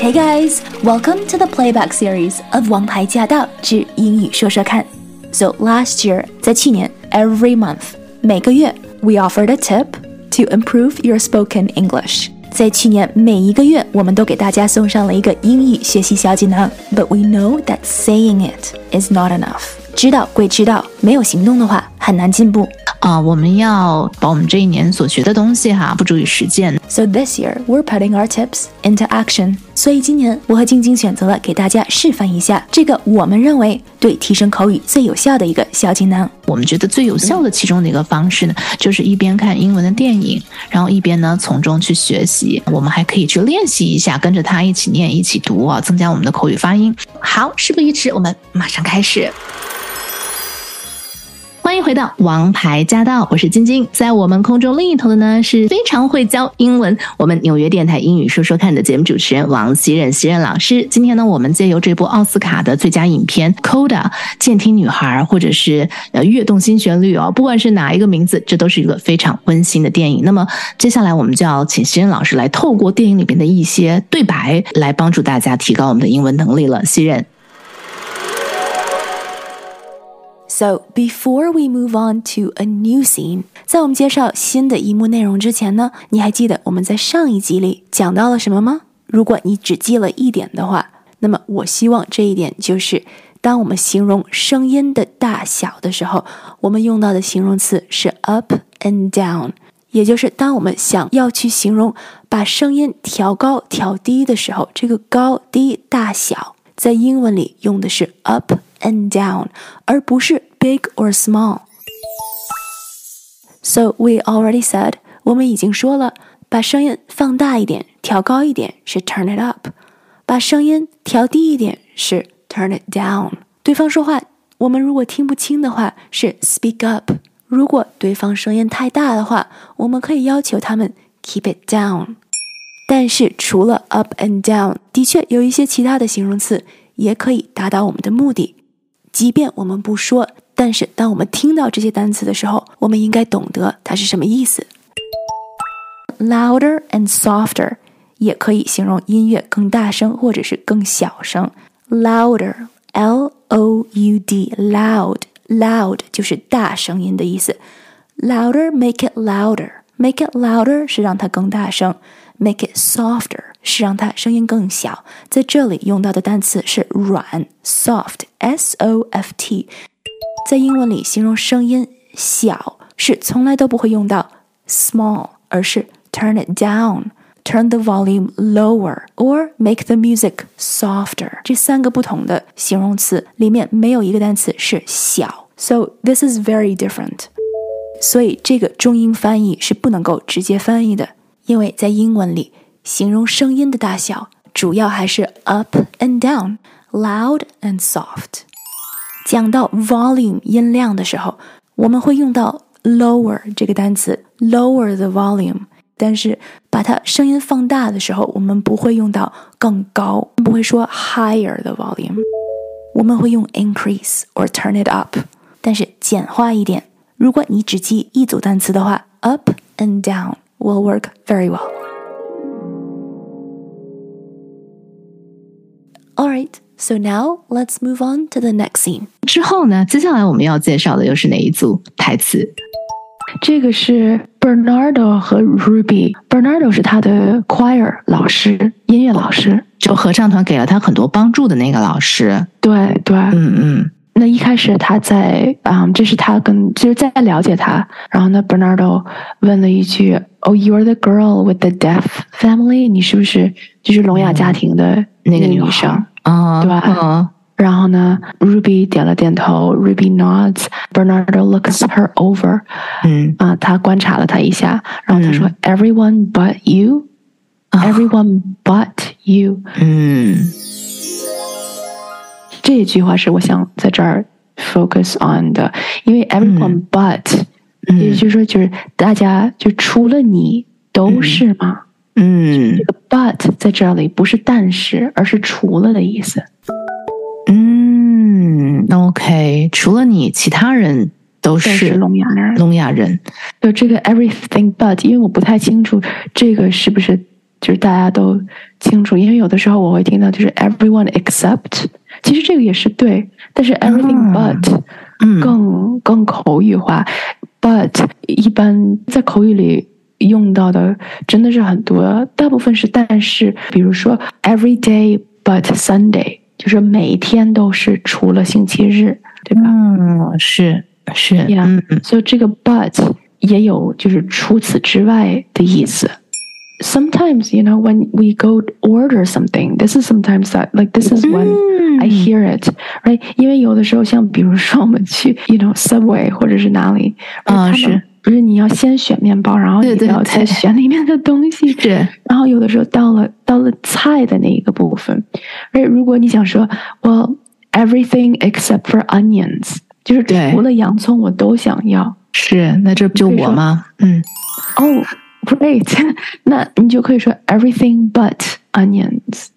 Hey guys, welcome to the playback series of《王牌驾到之英语说说看》。So last year，在去年，every month，每个月，we offered a tip to improve your spoken English。在去年每一个月，我们都给大家送上了一个英语学习小锦囊。But we know that saying it is not enough。 知道归知道，没有行动的话，很难进步。啊，我们要把我们这一年所学的东西哈，付诸于实践。So this year we're putting our tips into action。所以今年我和晶晶选择了给大家示范一下这个我们认为对提升口语最有效的一个小锦囊。我们觉得最有效的其中的一个方式呢，就是一边看英文的电影，然后一边呢从中去学习。我们还可以去练习一下，跟着他一起念、一起读啊，增加我们的口语发音。好，事不宜迟，我们马上开始。迎回到《王牌驾到》，我是晶晶，在我们空中另一头的呢是非常会教英文，我们纽约电台英语说说看的节目主持人王希任希任老师。今天呢，我们借由这部奥斯卡的最佳影片《Coda》健听女孩，或者是呃跃动新旋律哦，不管是哪一个名字，这都是一个非常温馨的电影。那么接下来我们就要请希任老师来透过电影里边的一些对白，来帮助大家提高我们的英文能力了。希任。So before we move on to a new scene，在我们介绍新的一幕内容之前呢，你还记得我们在上一集里讲到了什么吗？如果你只记了一点的话，那么我希望这一点就是，当我们形容声音的大小的时候，我们用到的形容词是 up and down，也就是当我们想要去形容把声音调高调低的时候，这个高低大小在英文里用的是 up and down，而不是 big or small. So we already said，我们已经说了，把声音放大一点、调高一点是 turn it up，把声音调低一点是 turn it down。对方说话，我们如果听不清的话是 speak up。如果对方声音太大的话，我们可以要求他们 keep it down。但是除了 up and down，的确有一些其他的形容词也可以达到我们的目的。即便我们不说，但是当我们听到这些单词的时候，我们应该懂得它是什么意思。Louder and softer 也可以形容音乐更大声或者是更小声。Louder，L O U D，loud，loud 就是大声音的意思。Louder，make it louder，make it louder 是让它更大声。Make it softer 是让它声音更小，在这里用到的单词是软，soft，s o f t。在英文里形容声音小是从来都不会用到 small，而是 turn it down，turn the volume lower，or make the music softer。这三个不同的形容词里面没有一个单词是小，so this is very different。所以这个中英翻译是不能够直接翻译的。因为在英文里，形容声音的大小主要还是 up and down, loud and soft。讲到 volume 音量的时候，我们会用到 lower 这个单词，lower the volume。但是把它声音放大的时候，我们不会用到更高，不会说 higher the volume，我们会用 increase or turn it up。但是简化一点，如果你只记一组单词的话，up and down。will work very well. so now let's move on to the next scene. 之后呢，接下来我们要介绍的又是哪一组台词？这个是 Bernardo 和 Ruby。Bernardo 是他的 choir 老师，音乐老师，就合唱团给了他很多帮助的那个老师。对对，嗯嗯。那一开始他在啊，这是他跟就是在了解他，然后呢，Bernardo 问了一句：“Oh, you're the girl with the deaf family？你是不是就是聋哑家庭的那个女生 啊？对吧？”然后呢，Ruby 点了点头，Ruby nods。Bernardo looks her over，嗯啊，他观察了她一下，然后他说：“Everyone but you, everyone but you。”嗯。这句话是我想在这儿 focus on 的，因为 everyone but，也就是说，就是大家就除了你都是吗？ 嗯，这个 but 在这里不是但是，而是除了的意思。嗯，OK，除了你，其他人都都是聋哑人。聋哑人。就这个 everything but，因为我不太清楚这个是不是就是大家都清楚，因为有的时候我会听到就是 everyone except，其实这个也是对，但是 everything but 嗯，更更口语化，but 一般在口语里用到的真的是很多，大部分是但是，比如说 every day but Sunday，就是每天都是除了星期日，对吧？嗯，是是， Yeah 嗯嗯所以这个 but 也有就是除此之外的意思。Sometimes, you know, when we go order something, this is sometimes that like this is when I hear it, right? 因为有的时候，像比如说我们去，you know, Subway 或者是哪里，啊他们是 不是你要先选面包，然后你要再选里面的东西，是，然后有的时候到了到了菜的那一个部分，而如果你想说，well everything except for onions，就是对除了洋葱我都想要。是，那这不就我吗？嗯，哦、g r e a t 那你就可以说 everything but onions，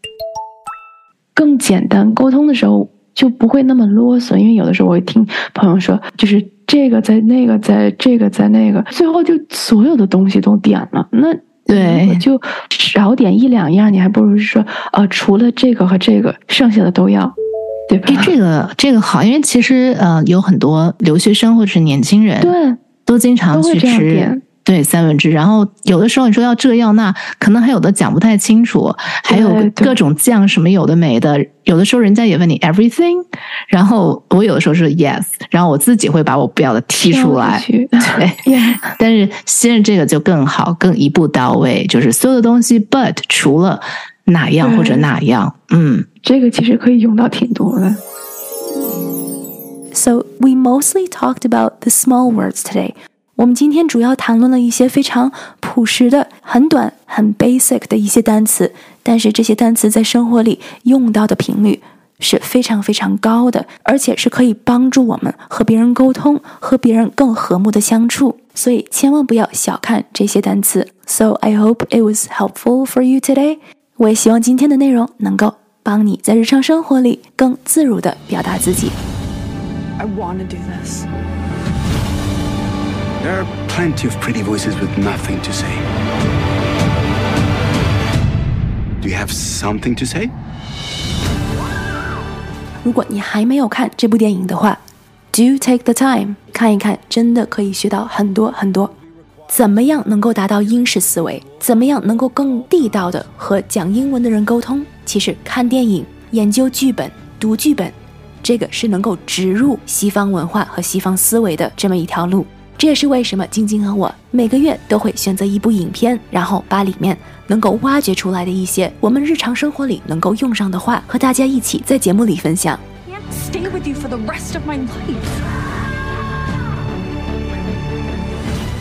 更简单。沟通的时候就不会那么啰嗦，因为有的时候我会听朋友说，就是这个在那个在这个在那个，最后就所有的东西都点了。那对就少点一两样，你还不如说呃，除了这个和这个，剩下的都要，对吧？哎，这个这个好，因为其实呃，有很多留学生或者是年轻人，对，都经常去吃点对三文治，然后有的时候你说要这要那，可能还有的讲不太清楚，还有各种酱什么有的没的，有的时候人家也问你 everything，然后我有的时候是 yes，然后我自己会把我不要的踢出来，对。Yeah 但是先是这个就更好，更一步到位，就是所有的东西，but 除了哪样或者哪样，嗯，这个其实可以用到挺多的。So we mostly talked about the small words today. 我们今天主要谈论了一些非常朴实的、很短、很 basic 的一些单词，但是这些单词在生活里用到的频率是非常非常高的，而且是可以帮助我们和别人沟通、和别人更和睦的相处。所以千万不要小看这些单词。So I hope it was helpful for you today. 我也希望今天的内容能够帮你在日常生活里更自如地表达自己。I want to do this. There are plenty of pretty voices with nothing to say. Do you have something to say? 如果你还没有看这部电影的话，do take the time 看一看，真的可以学到很多很多。怎么样能够达到英式思维？怎么样能够更地道的和讲英文的人沟通？其实看电影、研究剧本、读剧本，这个是能够植入西方文化和西方思维的这么一条路。这也是为什么晶晶和我每个月都会选择一部影片，然后把里面能够挖掘出来的一些我们日常生活里能够用上的话，和大家一起在节目里分享。I can't stay with you for the rest of my life.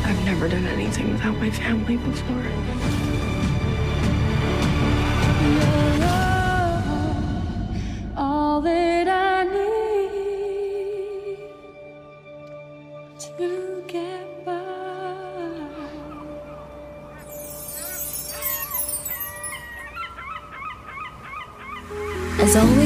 I've never done anything without my family before. All that